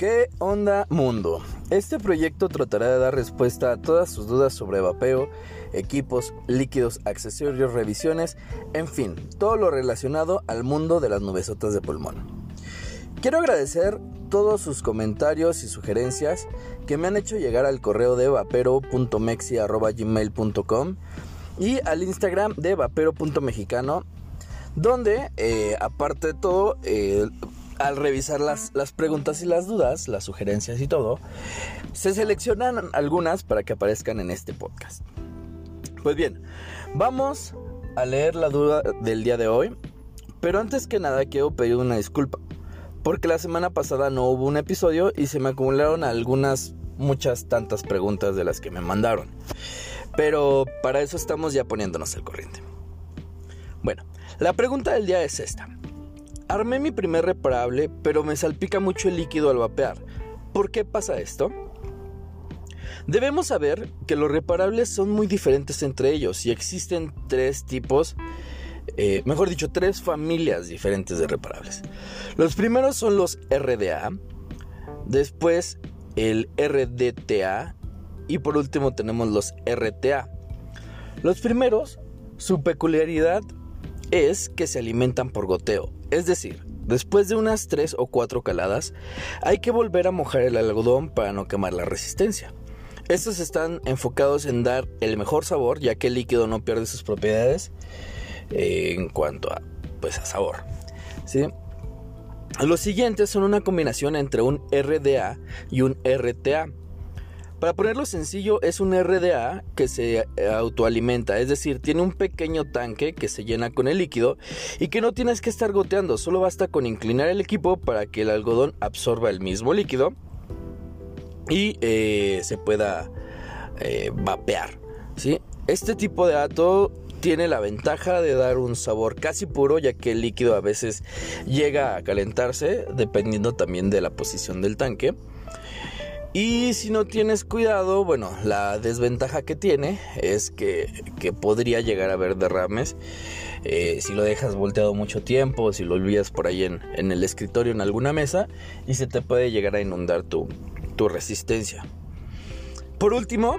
¿Qué onda mundo? Este proyecto tratará de dar respuesta a todas sus dudas sobre vapeo, equipos, líquidos, accesorios, revisiones, en fin, todo lo relacionado al mundo de las nubesotas de pulmón. Quiero agradecer todos sus comentarios y sugerencias que me han hecho llegar al correo de vapero.mexi.gmail.com y al Instagram de vapero.mexicano donde eh, aparte de todo eh, al revisar las, las preguntas y las dudas, las sugerencias y todo, se seleccionan algunas para que aparezcan en este podcast. Pues bien, vamos a leer la duda del día de hoy, pero antes que nada quiero pedir una disculpa, porque la semana pasada no hubo un episodio y se me acumularon algunas, muchas tantas preguntas de las que me mandaron. Pero para eso estamos ya poniéndonos al corriente. Bueno, la pregunta del día es esta. Armé mi primer reparable, pero me salpica mucho el líquido al vapear. ¿Por qué pasa esto? Debemos saber que los reparables son muy diferentes entre ellos y existen tres tipos, eh, mejor dicho, tres familias diferentes de reparables. Los primeros son los RDA, después el RDTA y por último tenemos los RTA. Los primeros, su peculiaridad es que se alimentan por goteo, es decir, después de unas 3 o 4 caladas, hay que volver a mojar el algodón para no quemar la resistencia. Estos están enfocados en dar el mejor sabor, ya que el líquido no pierde sus propiedades en cuanto a, pues, a sabor. ¿sí? Los siguientes son una combinación entre un RDA y un RTA. Para ponerlo sencillo, es un RDA que se eh, autoalimenta, es decir, tiene un pequeño tanque que se llena con el líquido y que no tienes que estar goteando, solo basta con inclinar el equipo para que el algodón absorba el mismo líquido y eh, se pueda eh, vapear. Este tipo de ato tiene la ventaja de dar un sabor casi puro ya que el líquido a veces llega a calentarse dependiendo también de la posición del tanque. Y si no tienes cuidado, bueno, la desventaja que tiene es que, podría llegar a haber derrames. Eh, si lo dejas volteado mucho tiempo, si lo olvidas por ahí en, el escritorio, en alguna mesa, y se te puede llegar a inundar tu, tu resistencia. Por último,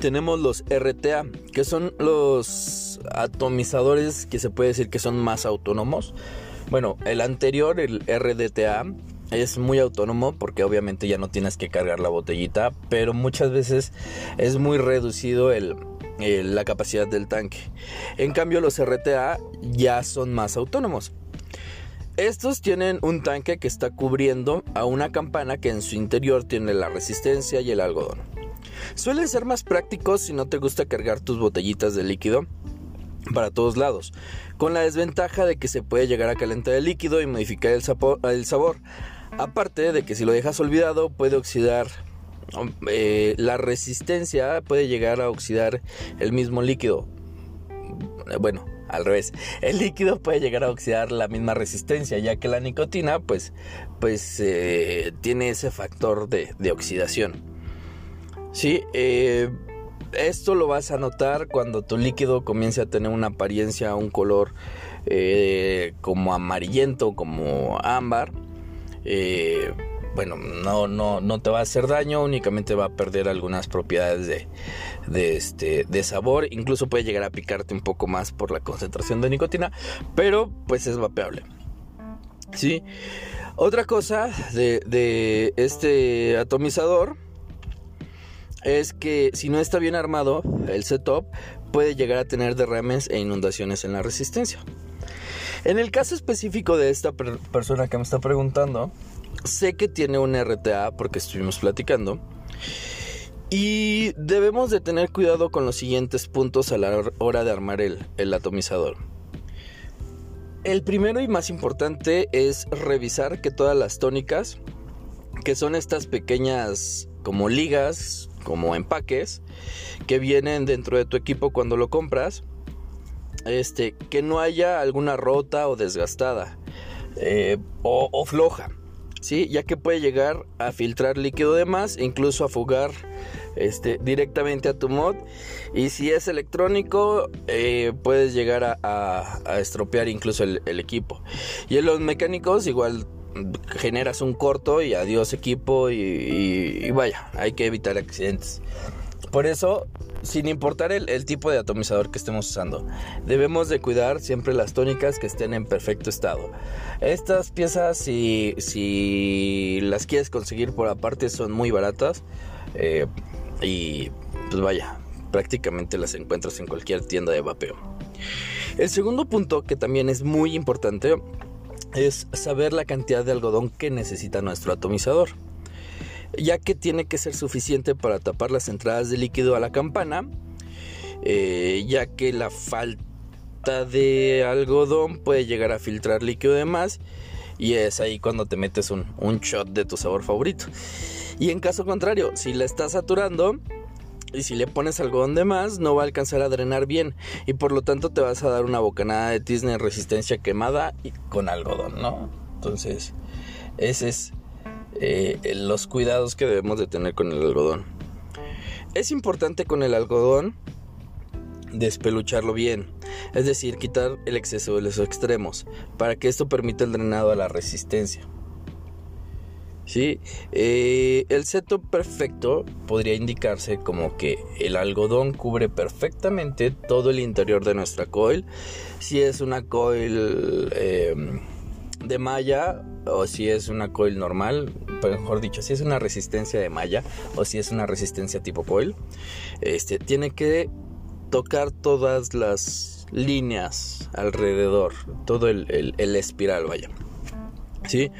tenemos los RTA, que son los atomizadores que se puede decir que son más autónomos. Bueno, el anterior, el RDTA, es muy autónomo porque obviamente ya no tienes que cargar la botellita, pero muchas veces es muy reducido el, la capacidad del tanque. En cambio los RTA ya son más autónomos. Estos tienen un tanque que está cubriendo a una campana que en su interior tiene la resistencia y el algodón. Suelen ser más prácticos si no te gusta cargar tus botellitas de líquido para todos lados, con la desventaja de que se puede llegar a calentar el líquido y modificar el, el sabor. Aparte de que si lo dejas olvidado puede oxidar eh, la resistencia puede llegar a oxidar el mismo líquido. Bueno, al revés. El líquido puede llegar a oxidar la misma resistencia, ya que la nicotina, pues, pues eh, tiene ese factor de, oxidación. Sí, eh, esto lo vas a notar cuando tu líquido comience a tener una apariencia, un color como amarillento, como ámbar eh, bueno, no, no, no te va a hacer daño, únicamente va a perder algunas propiedades de, de, este, de sabor, incluso puede llegar a picarte un poco más por la concentración de nicotina, pero pues es vapeable. ¿Sí? Otra cosa de, de este atomizador es que si no está bien armado el setup, puede llegar a tener derrames e inundaciones en la resistencia. En el caso específico de esta persona que me está preguntando, sé que tiene un RTA porque estuvimos platicando. Y debemos de tener cuidado con los siguientes puntos a la hora de armar el, el atomizador. El primero y más importante es revisar que todas las tónicas, que son estas pequeñas como ligas, como empaques, que vienen dentro de tu equipo cuando lo compras, este, que no haya alguna rota o desgastada eh, o, floja, ¿sí? ya que puede llegar a filtrar líquido de más incluso a fugar este, directamente a tu mod. Y si es electrónico, eh, puedes llegar a, estropear incluso el, equipo. Y en los mecánicos, igual generas un corto y adiós equipo y, vaya, hay que evitar accidentes. Por eso, sin importar el, tipo de atomizador que estemos usando, debemos de cuidar siempre las tónicas que estén en perfecto estado. Estas piezas, si, las quieres conseguir por aparte, son muy baratas. Eh, y pues vaya, prácticamente las encuentras en cualquier tienda de vapeo. El segundo punto que también es muy importante es saber la cantidad de algodón que necesita nuestro atomizador, ya que tiene que ser suficiente para tapar las entradas de líquido a la campana, eh, ya que la falta de algodón puede llegar a filtrar líquido de más y es ahí cuando te metes un, un shot de tu sabor favorito. Y en caso contrario, si la estás saturando, y si le pones algodón de más, no va a alcanzar a drenar bien. Y por lo tanto te vas a dar una bocanada de tizne en resistencia quemada y con algodón, ¿no? Entonces, ese es eh, los cuidados que debemos de tener con el algodón. Es importante con el algodón despelucharlo bien, es decir, quitar el exceso de los extremos, para que esto permita el drenado a la resistencia. ¿sí? Eh, el seto perfecto podría indicarse como que el algodón cubre perfectamente todo el interior de nuestra coil. Si es una coil em, de malla o si es una coil normal, mejor dicho, si es una resistencia de malla o si es una resistencia tipo coil, este, tiene que tocar todas las líneas alrededor, todo el, el espiral, vaya. ¿Sí?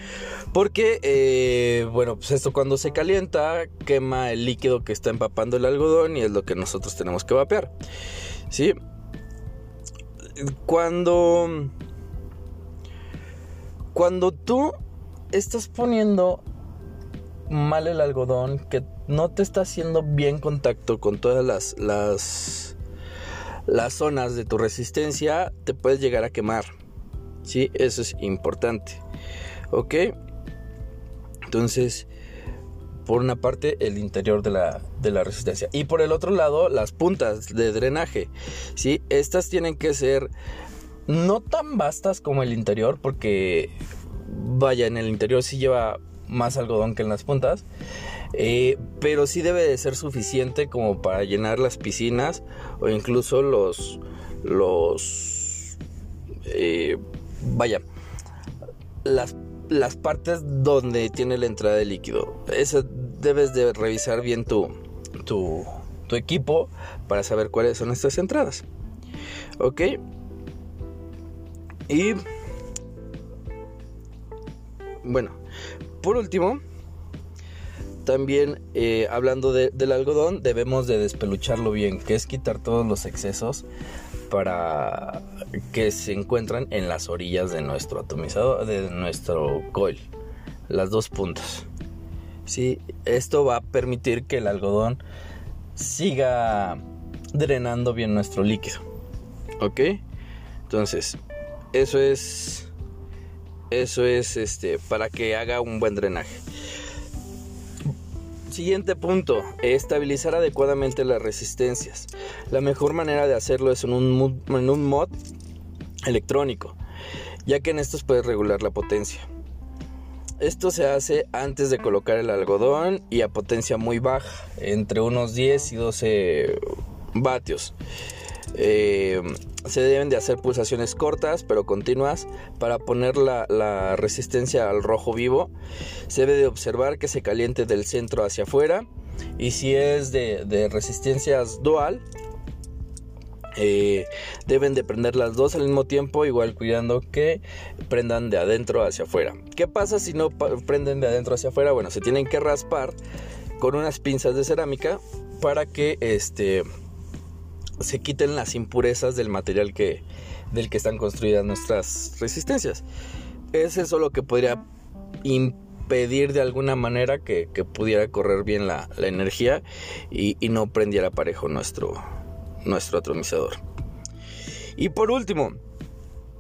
Porque, eh, bueno, pues esto cuando se calienta quema el líquido que está empapando el algodón y es lo que nosotros tenemos que vapear. ¿Sí? Cuando... Cuando tú estás poniendo mal el algodón, que no te está haciendo bien contacto con todas las, las, las zonas de tu resistencia, te puedes llegar a quemar. ¿Sí? Eso es importante. ¿Ok? Entonces, por una parte, el interior de la, de la resistencia. Y por el otro lado, las puntas de drenaje. ¿sí? Estas tienen que ser no tan vastas como el interior, porque, vaya, en el interior sí lleva más algodón que en las puntas. Eh, pero sí debe de ser suficiente como para llenar las piscinas o incluso los los eh, vaya las las partes donde tiene la entrada de líquido. Eso debes de revisar bien tu, tu, tu equipo para saber cuáles son estas entradas. ¿Ok? Y... Bueno, por último, también eh, hablando del algodón, debemos de despelucharlo bien, que es quitar todos los excesos para que se encuentran en las orillas de nuestro atomizador, de nuestro coil, las dos puntas. ¿Sí? Esto va a permitir que el algodón siga drenando bien nuestro líquido. ¿Ok? Entonces, eso es eso es este para que haga un buen drenaje. Siguiente punto, estabilizar adecuadamente las resistencias. La mejor manera de hacerlo es en un, en un mod electrónico, ya que en estos puedes regular la potencia. Esto se hace antes de colocar el algodón y a potencia muy baja, entre unos 10 y 12 vatios. Eh, se deben de hacer pulsaciones cortas pero continuas para poner la, resistencia al rojo vivo. Se debe de observar que se caliente del centro hacia afuera y si es de, resistencias dual eh, deben de prender las dos al mismo tiempo, igual cuidando que prendan de adentro hacia afuera. ¿Qué pasa si no prenden de adentro hacia afuera? Bueno, se tienen que raspar con unas pinzas de cerámica para que este se quiten las impurezas del material que, del que están construidas nuestras resistencias. Es eso lo que podría impedir de alguna manera que, pudiera correr bien la, energía y, y, no prendiera parejo nuestro, nuestro atomizador. Y por último,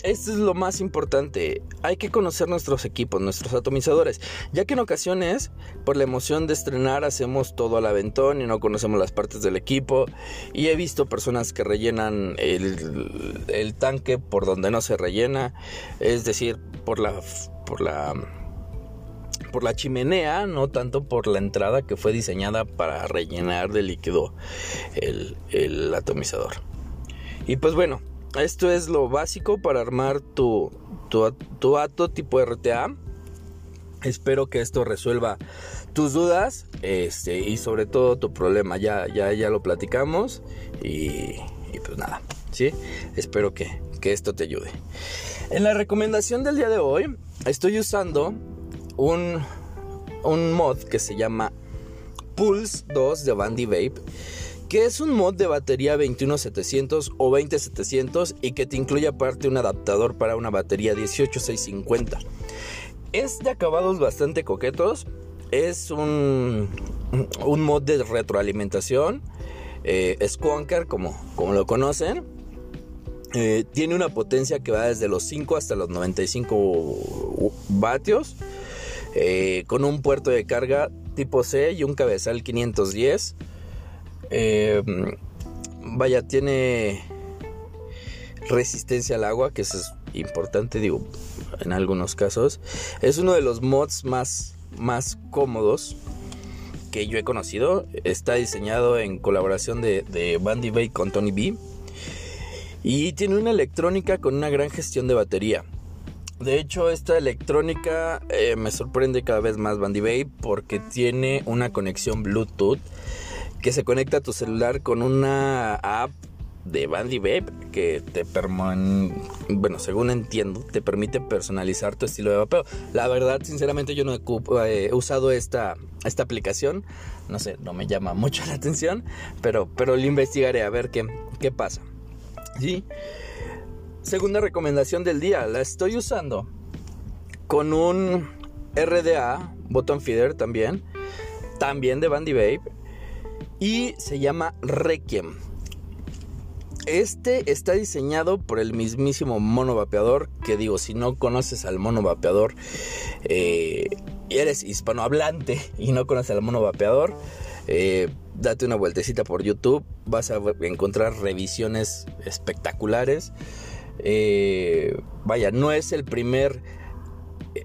esto es lo más importante. Hay que conocer nuestros equipos, nuestros atomizadores, ya que en ocasiones, por la emoción de estrenar, hacemos todo al aventón y no conocemos las partes del equipo. Y he visto personas que rellenan el, tanque por donde no se rellena, es decir, por la, por la por la chimenea, no tanto por la entrada que fue diseñada para rellenar de líquido el, el atomizador. Y pues bueno, esto es lo básico para armar tu, tu, tu ato tipo RTA. Espero que esto resuelva tus dudas este, y sobre todo tu problema. Ya, ya, ya lo platicamos y, y pues nada, ¿sí? Espero que, que esto te ayude. En la recomendación del día de hoy estoy usando un, un mod que se llama Pulse 2 de Bandy Vape que es un mod de batería 21700 o 20700 y que te incluye aparte un adaptador para una batería 18650. Es de acabados bastante coquetos, es un, un mod de retroalimentación, eh, como, como lo conocen. Eh, tiene una potencia que va desde los 5 hasta los 95 vatios. Eh, con un puerto de carga tipo C y un cabezal 510. Eh, vaya, tiene resistencia al agua, que eso es importante, digo, en algunos casos. Es uno de los mods más, más cómodos que yo he conocido. Está diseñado en colaboración de, de Bandy Bay con Tony B. Y tiene una electrónica con una gran gestión de batería. De hecho, esta electrónica eh, me sorprende cada vez más Bandy Bay porque tiene una conexión Bluetooth que se conecta a tu celular con una app de Bandy Vape que te bueno, según entiendo, te permite personalizar tu estilo de vapeo. La verdad, sinceramente yo no he, eh, usado esta, esta aplicación, no sé, no me llama mucho la atención, pero pero lo investigaré a ver qué qué pasa. ¿Sí? Segunda recomendación del día, la estoy usando con un RDA, button feeder también, también de Bandy Vape y se llama Requiem. Este está diseñado por el mismísimo mono vapeador, que digo, si no conoces al mono vapeador, eh, eres hispanohablante y no conoces al mono vapeador, eh, date una vueltecita por YouTube, vas a encontrar revisiones espectaculares. Eh, vaya, no es el primer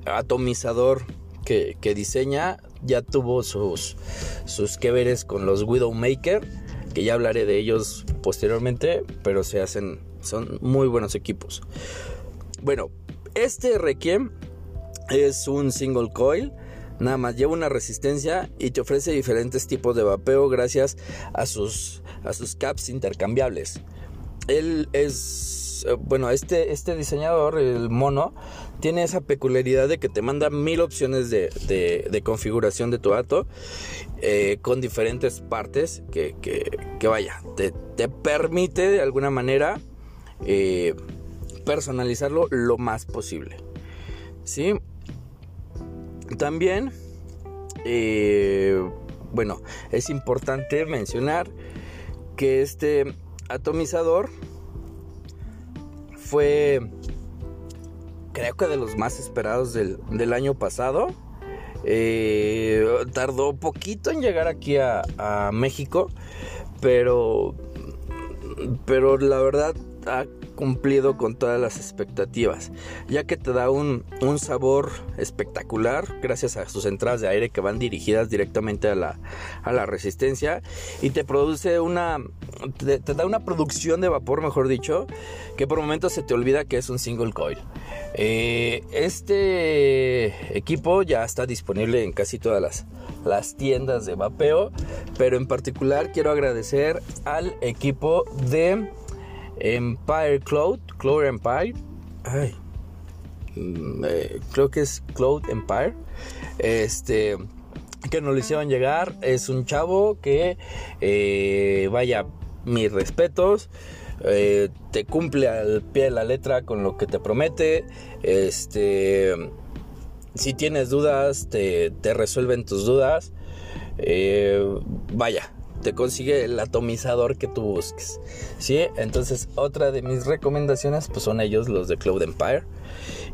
atomizador que, que diseña, ya tuvo sus, sus que veres con los Widowmaker, que ya hablaré de ellos posteriormente, pero se hacen, son muy buenos equipos. Bueno, este Requiem es un single coil. Nada más lleva una resistencia y te ofrece diferentes tipos de vapeo gracias a sus, a sus caps intercambiables. Él es, bueno, este, este diseñador, el mono, tiene esa peculiaridad de que te manda mil opciones de, configuración de tu ato eh, con diferentes partes que, vaya, te, permite de alguna manera eh, personalizarlo lo más posible. ¿Sí? También, eh, bueno, es importante mencionar que este atomizador fue creo que de los más esperados del, año pasado. Eh, tardó poquito en llegar aquí a, a, México, pero, pero la verdad ha cumplido con todas las expectativas, ya que te da un, sabor espectacular gracias a sus entradas de aire que van dirigidas directamente a la, a la resistencia y te produce una, te, da una producción de vapor, mejor dicho, que por momentos se te olvida que es un single coil. Eh, este equipo ya está disponible en casi todas las, las tiendas de vapeo, pero en particular quiero agradecer al equipo de Empire Cloud, Cloud Empire. Ay, mm, eh, creo que es Cloud Empire. Este que nos lo hicieron llegar. Es un chavo que, eh, vaya, mis respetos. Eh, te cumple al pie de la letra con lo que te promete. Este, si tienes dudas, te, te resuelven tus dudas. vaya, te consigue el atomizador que tú busques. ¿sí? Entonces, otra de mis recomendaciones pues son ellos, los de Cloud Empire.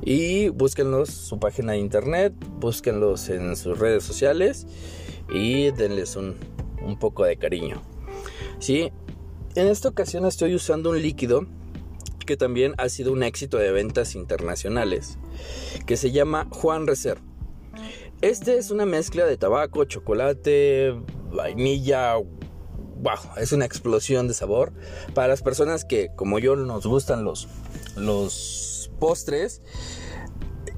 Y búsquenlos su página de internet, búsquenlos en sus redes sociales y denles un, un poco de cariño. ¿sí? En esta ocasión estoy usando un líquido que también ha sido un éxito de ventas internacionales, que se llama Juan Reserve. Este es una mezcla de tabaco, chocolate, vainilla. Wow, es una explosión de sabor. Para las personas que, como yo, nos gustan los, los postres,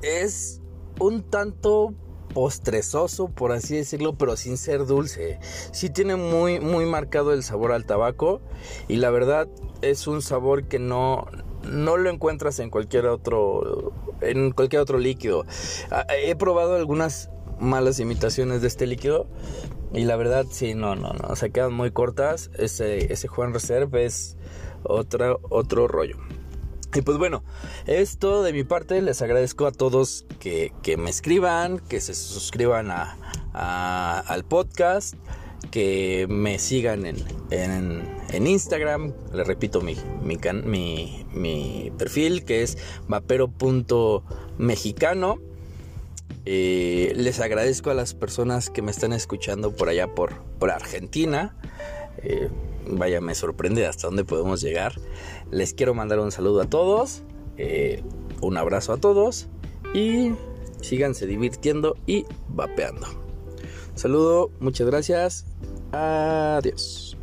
es un tanto postrezoso, por así decirlo, pero sin ser dulce. Sí tiene muy, muy marcado el sabor al tabaco y la verdad es un sabor que no, no lo encuentras en cualquier otro, en cualquier otro líquido. Ah, he probado algunas malas imitaciones de este líquido y la verdad sí, no, no, no, se quedan muy cortas. Ese, ese Juan Reserve es otro, otro rollo. Y pues bueno, esto de mi parte les agradezco a todos que, me escriban, que se suscriban a, al podcast, que me sigan en, en, Instagram. Les repito mi, mi, mi, perfil que es vapero.mexicano. Eh, les agradezco a las personas que me están escuchando por allá por, por Argentina. Eh, vaya, me sorprende hasta dónde podemos llegar. Les quiero mandar un saludo a todos, eh, un abrazo a todos y síganse divirtiendo y vapeando. Saludo, muchas gracias. Adiós.